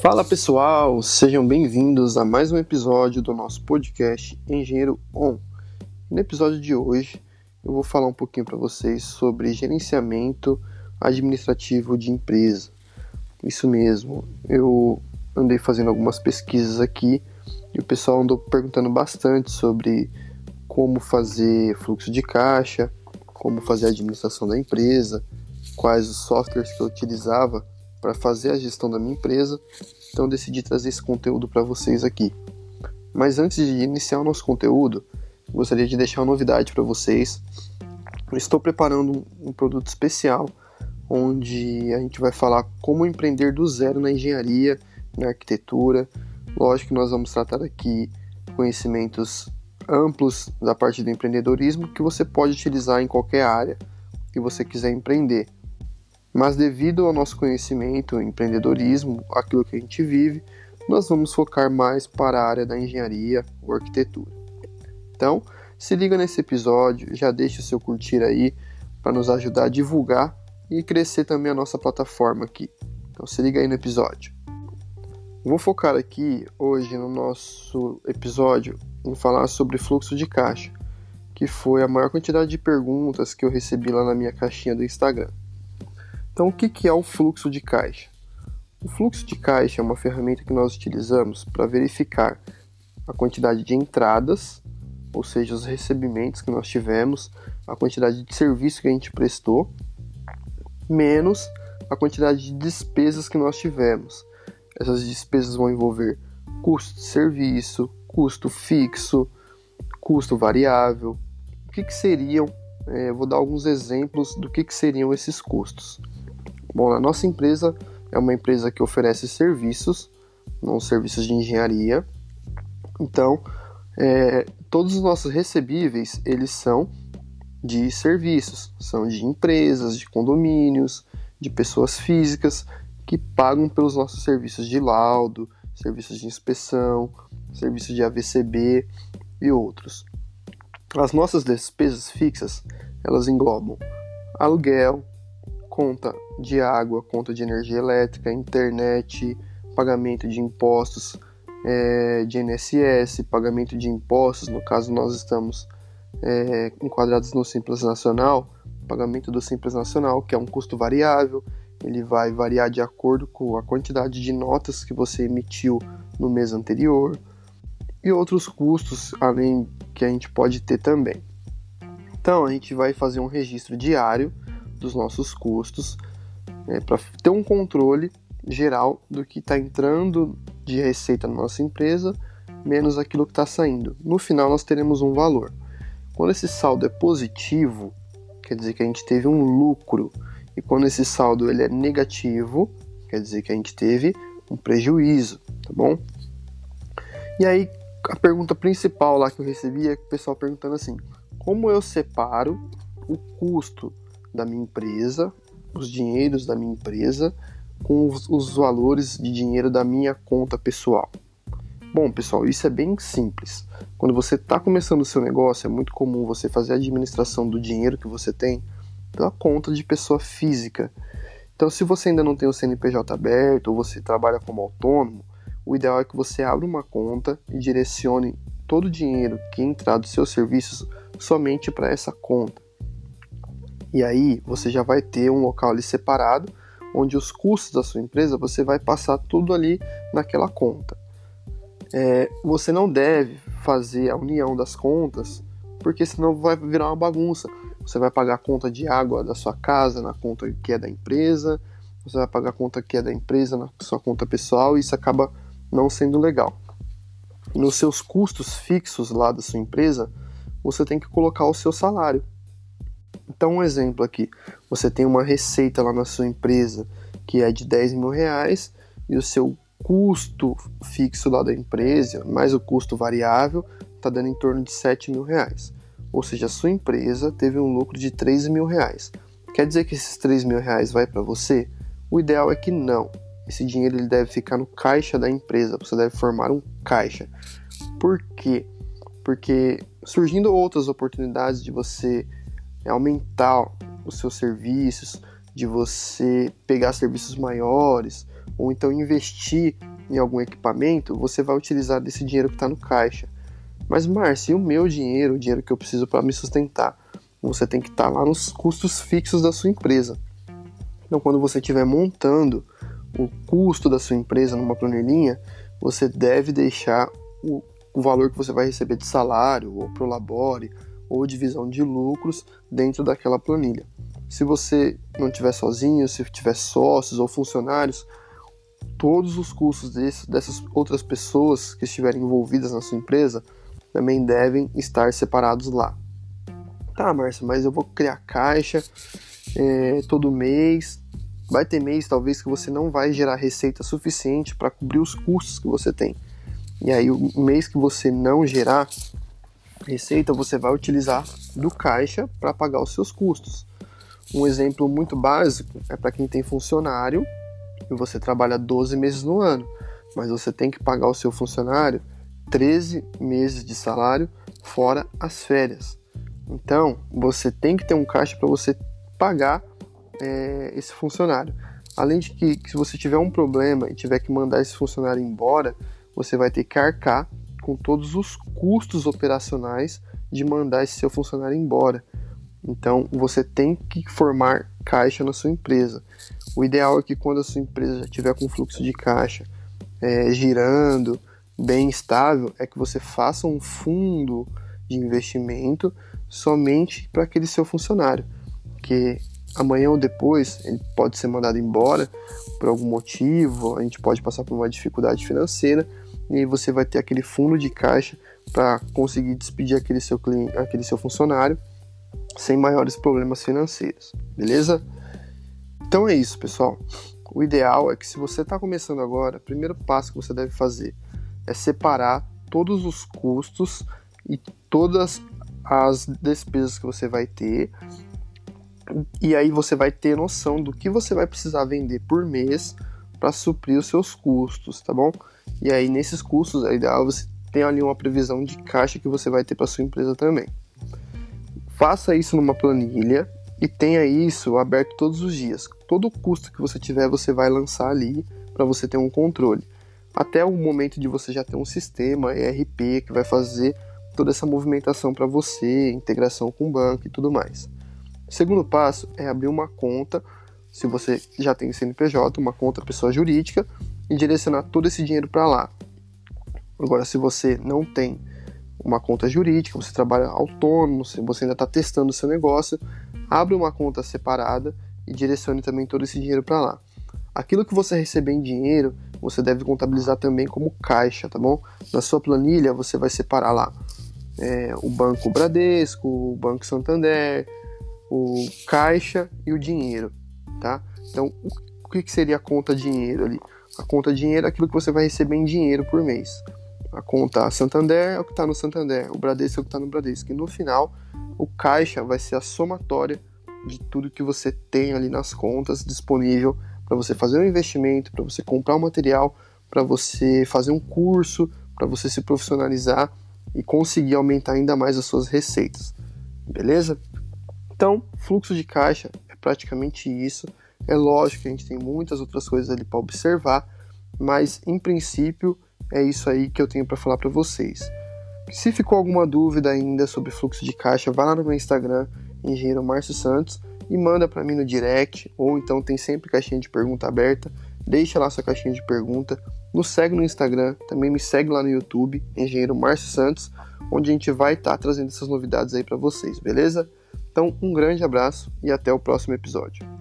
Fala pessoal, sejam bem-vindos a mais um episódio do nosso podcast Engenheiro On. No episódio de hoje, eu vou falar um pouquinho para vocês sobre gerenciamento administrativo de empresa. Isso mesmo, eu andei fazendo algumas pesquisas aqui e o pessoal andou perguntando bastante sobre como fazer fluxo de caixa, como fazer a administração da empresa, quais os softwares que eu utilizava para fazer a gestão da minha empresa, então decidi trazer esse conteúdo para vocês aqui. Mas antes de iniciar o nosso conteúdo, gostaria de deixar uma novidade para vocês. Eu estou preparando um produto especial onde a gente vai falar como empreender do zero na engenharia, na arquitetura. Lógico que nós vamos tratar aqui conhecimentos amplos da parte do empreendedorismo que você pode utilizar em qualquer área que você quiser empreender. Mas devido ao nosso conhecimento, empreendedorismo, aquilo que a gente vive, nós vamos focar mais para a área da engenharia ou arquitetura. Então, se liga nesse episódio, já deixa o seu curtir aí para nos ajudar a divulgar e crescer também a nossa plataforma aqui. Então se liga aí no episódio. Vou focar aqui hoje no nosso episódio em falar sobre fluxo de caixa, que foi a maior quantidade de perguntas que eu recebi lá na minha caixinha do Instagram. Então, o que é o fluxo de caixa? O fluxo de caixa é uma ferramenta que nós utilizamos para verificar a quantidade de entradas, ou seja, os recebimentos que nós tivemos, a quantidade de serviço que a gente prestou, menos a quantidade de despesas que nós tivemos. Essas despesas vão envolver custo de serviço, custo fixo, custo variável. O que, que seriam? É, vou dar alguns exemplos do que, que seriam esses custos. Bom, a nossa empresa é uma empresa que oferece serviços, não serviços de engenharia. Então, é, todos os nossos recebíveis eles são de serviços, são de empresas, de condomínios, de pessoas físicas que pagam pelos nossos serviços de laudo, serviços de inspeção, serviços de AVCB e outros. As nossas despesas fixas, elas englobam aluguel, conta de água, conta de energia elétrica, internet, pagamento de impostos é, de INSS, pagamento de impostos, no caso nós estamos é, enquadrados no Simples Nacional, pagamento do Simples Nacional, que é um custo variável, ele vai variar de acordo com a quantidade de notas que você emitiu no mês anterior e outros custos além que a gente pode ter também. Então a gente vai fazer um registro diário dos nossos custos, é, para ter um controle geral do que está entrando de receita na nossa empresa, menos aquilo que está saindo. No final, nós teremos um valor. Quando esse saldo é positivo, quer dizer que a gente teve um lucro, e quando esse saldo ele é negativo, quer dizer que a gente teve um prejuízo, tá bom? E aí, a pergunta principal lá que eu recebi é o pessoal perguntando assim: como eu separo o custo da minha empresa, os dinheiros da minha empresa, com os, os valores de dinheiro da minha conta pessoal. Bom, pessoal, isso é bem simples. Quando você está começando o seu negócio, é muito comum você fazer a administração do dinheiro que você tem pela conta de pessoa física. Então, se você ainda não tem o CNPJ aberto ou você trabalha como autônomo, o ideal é que você abra uma conta e direcione todo o dinheiro que entrar dos seus serviços somente para essa conta. E aí você já vai ter um local ali separado, onde os custos da sua empresa você vai passar tudo ali naquela conta. É, você não deve fazer a união das contas, porque senão vai virar uma bagunça. Você vai pagar a conta de água da sua casa na conta que é da empresa, você vai pagar a conta que é da empresa na sua conta pessoal e isso acaba não sendo legal. Nos seus custos fixos lá da sua empresa, você tem que colocar o seu salário. Então, um exemplo aqui: você tem uma receita lá na sua empresa que é de 10 mil reais e o seu custo fixo lá da empresa, mais o custo variável, está dando em torno de 7 mil reais. Ou seja, a sua empresa teve um lucro de 3 mil reais. Quer dizer que esses 3 mil reais vai para você? O ideal é que não. Esse dinheiro ele deve ficar no caixa da empresa. Você deve formar um caixa. Por quê? Porque surgindo outras oportunidades de você é aumentar os seus serviços, de você pegar serviços maiores ou então investir em algum equipamento, você vai utilizar desse dinheiro que está no caixa. Mas, Márcio, e o meu dinheiro, o dinheiro que eu preciso para me sustentar? Você tem que estar tá lá nos custos fixos da sua empresa. Então, quando você estiver montando o custo da sua empresa numa planilhinha, você deve deixar o, o valor que você vai receber de salário, ou pro labore, ou divisão de lucros dentro daquela planilha. Se você não tiver sozinho, se tiver sócios ou funcionários, todos os custos desse, dessas outras pessoas que estiverem envolvidas na sua empresa também devem estar separados lá. Tá, Márcio, mas eu vou criar caixa é, todo mês. Vai ter mês, talvez, que você não vai gerar receita suficiente para cobrir os custos que você tem. E aí, o mês que você não gerar receita, você vai utilizar do caixa para pagar os seus custos. Um exemplo muito básico é para quem tem funcionário e você trabalha 12 meses no ano, mas você tem que pagar o seu funcionário 13 meses de salário fora as férias. Então, você tem que ter um caixa para você pagar é, esse funcionário. Além de que, que, se você tiver um problema e tiver que mandar esse funcionário embora, você vai ter que arcar com todos os custos operacionais de mandar esse seu funcionário embora. Então, você tem que formar caixa na sua empresa. O ideal é que quando a sua empresa já tiver com fluxo de caixa é, girando, bem estável, é que você faça um fundo de investimento somente para aquele seu funcionário, que amanhã ou depois ele pode ser mandado embora por algum motivo, a gente pode passar por uma dificuldade financeira e aí você vai ter aquele fundo de caixa para conseguir despedir aquele seu cliente, aquele seu funcionário sem maiores problemas financeiros, beleza? Então é isso, pessoal. O ideal é que se você está começando agora, o primeiro passo que você deve fazer é separar todos os custos e todas as despesas que você vai ter. E aí você vai ter noção do que você vai precisar vender por mês para suprir os seus custos, tá bom? E aí nesses custos é ideal você ter ali uma previsão de caixa que você vai ter para sua empresa também. Faça isso numa planilha e tenha isso aberto todos os dias. Todo custo que você tiver, você vai lançar ali para você ter um controle. Até o momento de você já ter um sistema ERP que vai fazer toda essa movimentação para você, integração com o banco e tudo mais. O segundo passo é abrir uma conta, se você já tem CNPJ, uma conta pessoa jurídica, e direcionar todo esse dinheiro para lá. Agora, se você não tem uma conta jurídica, você trabalha autônomo, você ainda está testando o seu negócio, abre uma conta separada e direcione também todo esse dinheiro para lá. Aquilo que você receber em dinheiro, você deve contabilizar também como caixa, tá bom? Na sua planilha você vai separar lá é, o Banco Bradesco, o Banco Santander, o caixa e o dinheiro, tá? Então, o que seria a conta dinheiro ali? A conta dinheiro é aquilo que você vai receber em dinheiro por mês. A conta Santander é o que está no Santander, o Bradesco é o que está no Bradesco. E no final, o caixa vai ser a somatória de tudo que você tem ali nas contas disponível para você fazer um investimento, para você comprar um material, para você fazer um curso, para você se profissionalizar e conseguir aumentar ainda mais as suas receitas. Beleza? Então, fluxo de caixa é praticamente isso. É lógico que a gente tem muitas outras coisas ali para observar, mas em princípio é isso aí que eu tenho para falar para vocês. Se ficou alguma dúvida ainda sobre fluxo de caixa, vá lá no meu Instagram, engenheiro Márcio Santos, e manda para mim no direct, ou então tem sempre caixinha de pergunta aberta. Deixa lá sua caixinha de pergunta. Nos segue no Instagram, também me segue lá no YouTube, engenheiro Márcio Santos, onde a gente vai estar tá trazendo essas novidades aí para vocês, beleza? Então, um grande abraço e até o próximo episódio.